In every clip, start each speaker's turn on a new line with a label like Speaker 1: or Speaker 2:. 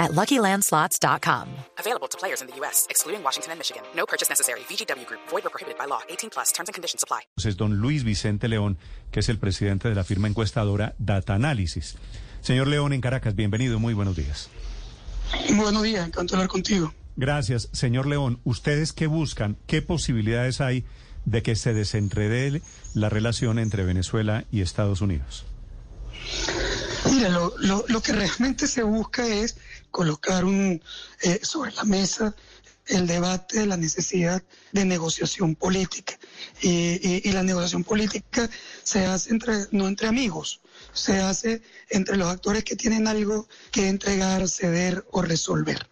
Speaker 1: at LuckyLandSlots.com.
Speaker 2: Available to players in the U.S., excluding Washington and Michigan. No purchase necessary. VGW Group. Void or prohibited by law. 18 plus. Terms and conditions apply.
Speaker 3: Es don Luis Vicente León, que es el presidente de la firma encuestadora Data Analysis. Señor León en Caracas, bienvenido. Muy buenos días.
Speaker 4: Buenos días, encantado de hablar contigo.
Speaker 3: Gracias, señor León. ¿Ustedes qué buscan? ¿Qué posibilidades hay de que se desenrede la relación entre Venezuela y Estados Unidos?
Speaker 4: Mira, lo, lo, lo que realmente se busca es colocar un, eh, sobre la mesa el debate de la necesidad de negociación política. Y, y, y, la negociación política se hace entre, no entre amigos, se hace entre los actores que tienen algo que entregar, ceder o resolver.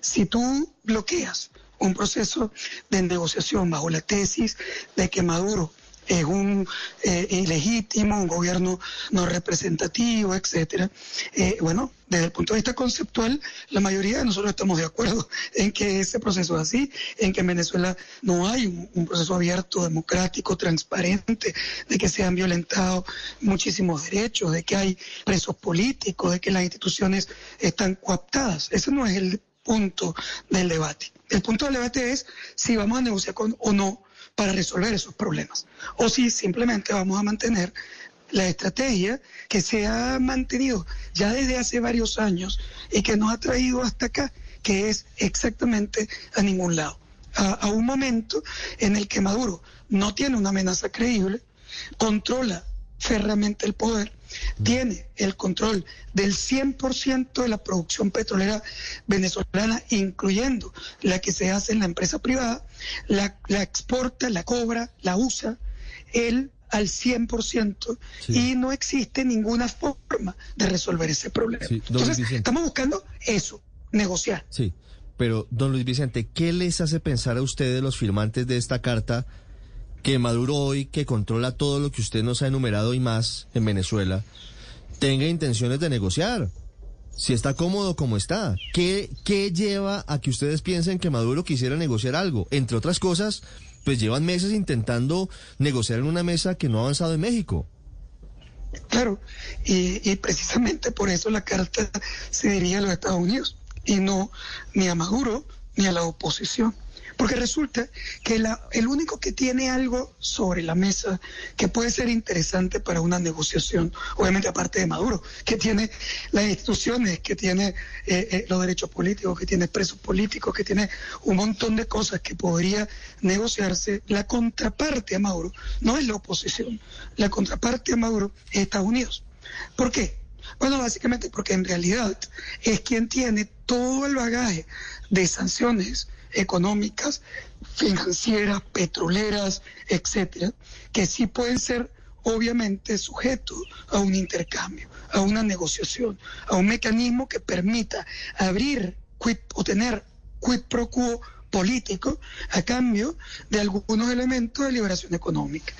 Speaker 4: Si tú bloqueas un proceso de negociación bajo la tesis de que Maduro es un eh, ilegítimo, un gobierno no representativo, etcétera. Eh, bueno, desde el punto de vista conceptual, la mayoría de nosotros estamos de acuerdo en que ese proceso es así, en que en Venezuela no hay un, un proceso abierto, democrático, transparente, de que se han violentado muchísimos derechos, de que hay presos políticos, de que las instituciones están coaptadas. Ese no es el punto del debate. El punto del debate es si vamos a negociar con o no para resolver esos problemas. O si simplemente vamos a mantener la estrategia que se ha mantenido ya desde hace varios años y que nos ha traído hasta acá, que es exactamente a ningún lado. A, un momento en el que Maduro no tiene una amenaza creíble, controla férreamente el poder, tiene el control del 100% de la producción petrolera venezolana, incluyendo la que se hace en la empresa privada, la, la exporta, la cobra, la usa, él al 100% sí. y no existe ninguna forma de resolver ese problema. Sí, Entonces, Vicente. estamos buscando eso, negociar.
Speaker 5: Sí, pero don Luis Vicente, ¿qué les hace pensar a ustedes, los firmantes de esta carta, que Maduro hoy, que controla todo lo que usted nos ha enumerado y más en Venezuela, tenga intenciones de negociar. Si está cómodo como está, ¿qué, ¿qué lleva a que ustedes piensen que Maduro quisiera negociar algo? Entre otras cosas, pues llevan meses intentando negociar en una mesa que no ha avanzado en México.
Speaker 4: Claro, y, y precisamente por eso la carta se dirige a los Estados Unidos y no ni a Maduro ni a la oposición. Porque resulta que la, el único que tiene algo sobre la mesa que puede ser interesante para una negociación, obviamente aparte de Maduro, que tiene las instituciones, que tiene eh, eh, los derechos políticos, que tiene presos políticos, que tiene un montón de cosas que podría negociarse, la contraparte a Maduro no es la oposición, la contraparte a Maduro es Estados Unidos. ¿Por qué? Bueno, básicamente porque en realidad es quien tiene todo el bagaje de sanciones económicas, financieras, petroleras, etcétera, que sí pueden ser obviamente sujetos a un intercambio, a una negociación, a un mecanismo que permita abrir o tener quid pro quo político a cambio de algunos elementos de liberación económica.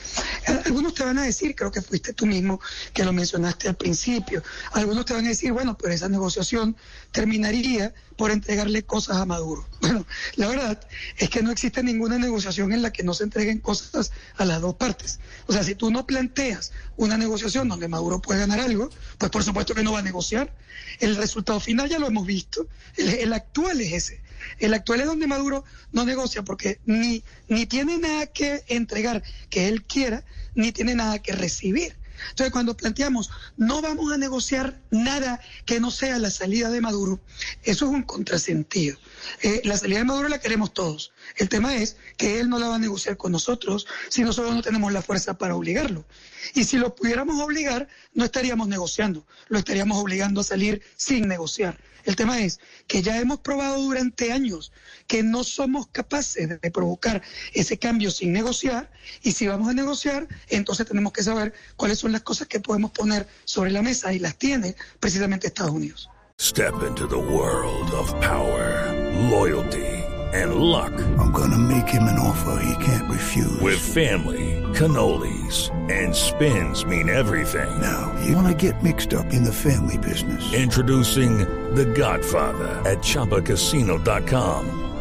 Speaker 4: Algunos te van a decir, creo que fuiste tú mismo que lo mencionaste al principio, algunos te van a decir, bueno, pero esa negociación terminaría por entregarle cosas a Maduro. Bueno, la verdad es que no existe ninguna negociación en la que no se entreguen cosas a las dos partes. O sea, si tú no planteas una negociación donde Maduro puede ganar algo, pues por supuesto que no va a negociar. El resultado final ya lo hemos visto. El, el actual es ese. El actual es donde Maduro no negocia porque ni, ni tiene nada que entregar que él quiera, ni tiene nada que recibir. Entonces, cuando planteamos no vamos a negociar nada que no sea la salida de Maduro, eso es un contrasentido. Eh, la salida de Maduro la queremos todos. El tema es que él no la va a negociar con nosotros si nosotros no tenemos la fuerza para obligarlo. Y si lo pudiéramos obligar, no estaríamos negociando, lo estaríamos obligando a salir sin negociar. El tema es que ya hemos probado durante años que no somos capaces de provocar ese cambio sin negociar y si vamos a negociar, entonces tenemos que saber cuáles son las cosas que podemos poner sobre la mesa y las tiene precisamente Estados Unidos.
Speaker 6: Step into the world of power, loyalty. and luck.
Speaker 7: I'm gonna make him an offer he can't refuse.
Speaker 6: With family, cannolis and spins mean everything.
Speaker 7: Now, you wanna get mixed up in the family business.
Speaker 6: Introducing The Godfather at ChumbaCasino.com.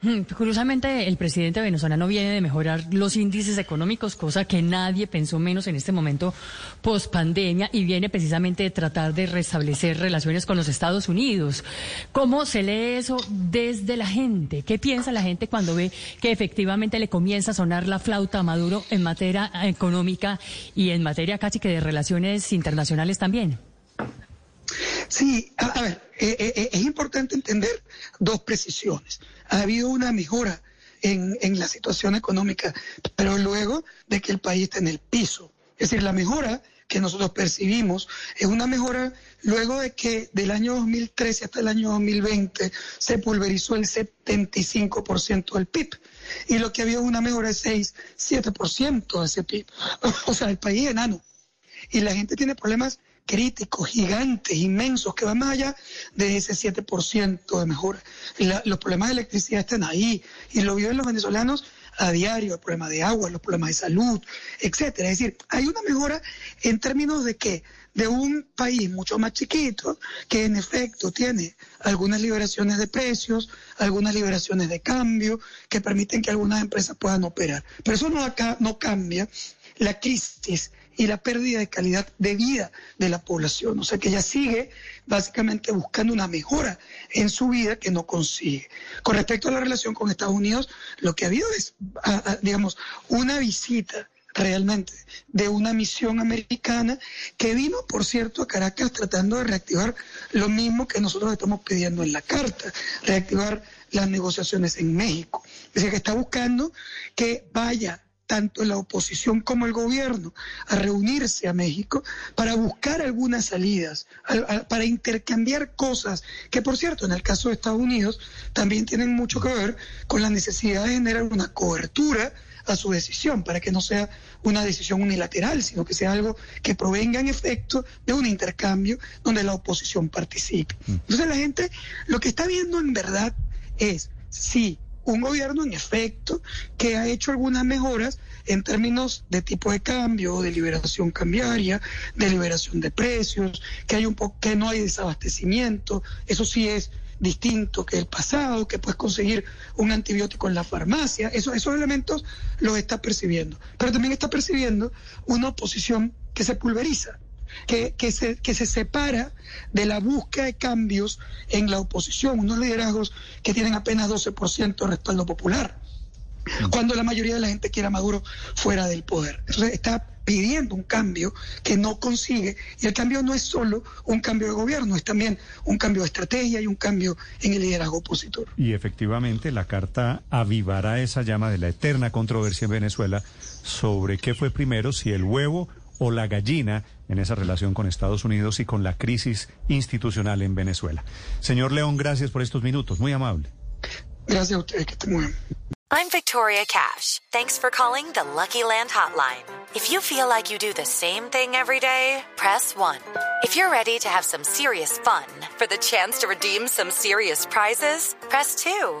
Speaker 8: Hmm, Curiosamente, el presidente venezolano viene de mejorar los índices económicos, cosa que nadie pensó menos en este momento post pandemia, y viene precisamente de tratar de restablecer relaciones con los Estados Unidos. ¿Cómo se lee eso desde la gente? ¿Qué piensa la gente cuando ve que efectivamente le comienza a sonar la flauta a Maduro en materia económica y en materia casi que de relaciones internacionales también?
Speaker 4: Sí, a, a ver, eh, eh, es importante entender dos precisiones. Ha habido una mejora en, en, la situación económica, pero luego de que el país está en el piso. Es decir, la mejora que nosotros percibimos es una mejora luego de que del año 2013 hasta el año 2020 se pulverizó el 75% del PIB. Y lo que había una mejora de 6, 7% de ese PIB. O sea, el país es enano. Y la gente tiene problemas críticos, gigantes, inmensos, que van más allá de ese 7% de mejora. Los problemas de electricidad están ahí y lo viven los venezolanos a diario, el problema de agua, los problemas de salud, etcétera. Es decir, hay una mejora en términos de que de un país mucho más chiquito, que en efecto tiene algunas liberaciones de precios, algunas liberaciones de cambio, que permiten que algunas empresas puedan operar. Pero eso no, acá, no cambia la crisis y la pérdida de calidad de vida de la población. O sea que ella sigue básicamente buscando una mejora en su vida que no consigue. Con respecto a la relación con Estados Unidos, lo que ha habido es, digamos, una visita realmente de una misión americana que vino, por cierto, a Caracas tratando de reactivar lo mismo que nosotros estamos pidiendo en la carta, reactivar las negociaciones en México. Es decir, que está buscando que vaya tanto la oposición como el gobierno a reunirse a México para buscar algunas salidas, a, a, para intercambiar cosas que, por cierto, en el caso de Estados Unidos también tienen mucho que ver con la necesidad de generar una cobertura a su decisión, para que no sea una decisión unilateral, sino que sea algo que provenga en efecto de un intercambio donde la oposición participe. Entonces la gente lo que está viendo en verdad es si un gobierno en efecto que ha hecho algunas mejoras en términos de tipo de cambio, de liberación cambiaria, de liberación de precios, que hay un poco que no hay desabastecimiento, eso sí es distinto que el pasado, que puedes conseguir un antibiótico en la farmacia, eso, esos elementos los está percibiendo. Pero también está percibiendo una oposición que se pulveriza, que, que, se, que se separa de la búsqueda de cambios en la oposición, unos liderazgos que tienen apenas 12% de respaldo popular, cuando la mayoría de la gente quiere a Maduro fuera del poder. Entonces está pidiendo un cambio que no consigue y el cambio no es solo un cambio de gobierno, es también un cambio de estrategia y un cambio en el liderazgo opositor.
Speaker 3: Y efectivamente la carta avivará esa llama de la eterna controversia en Venezuela sobre qué fue primero, si el huevo o la gallina en esa relación con Estados Unidos y con la crisis institucional en Venezuela. Señor León, gracias por estos minutos, muy amable.
Speaker 4: Gracias a que muy bien.
Speaker 1: I'm Victoria Cash. Thanks for calling the Lucky Land Hotline. If you feel like you do the same thing every day, press 1. If you're ready to have some serious fun for the chance to redeem some serious prizes, press 2.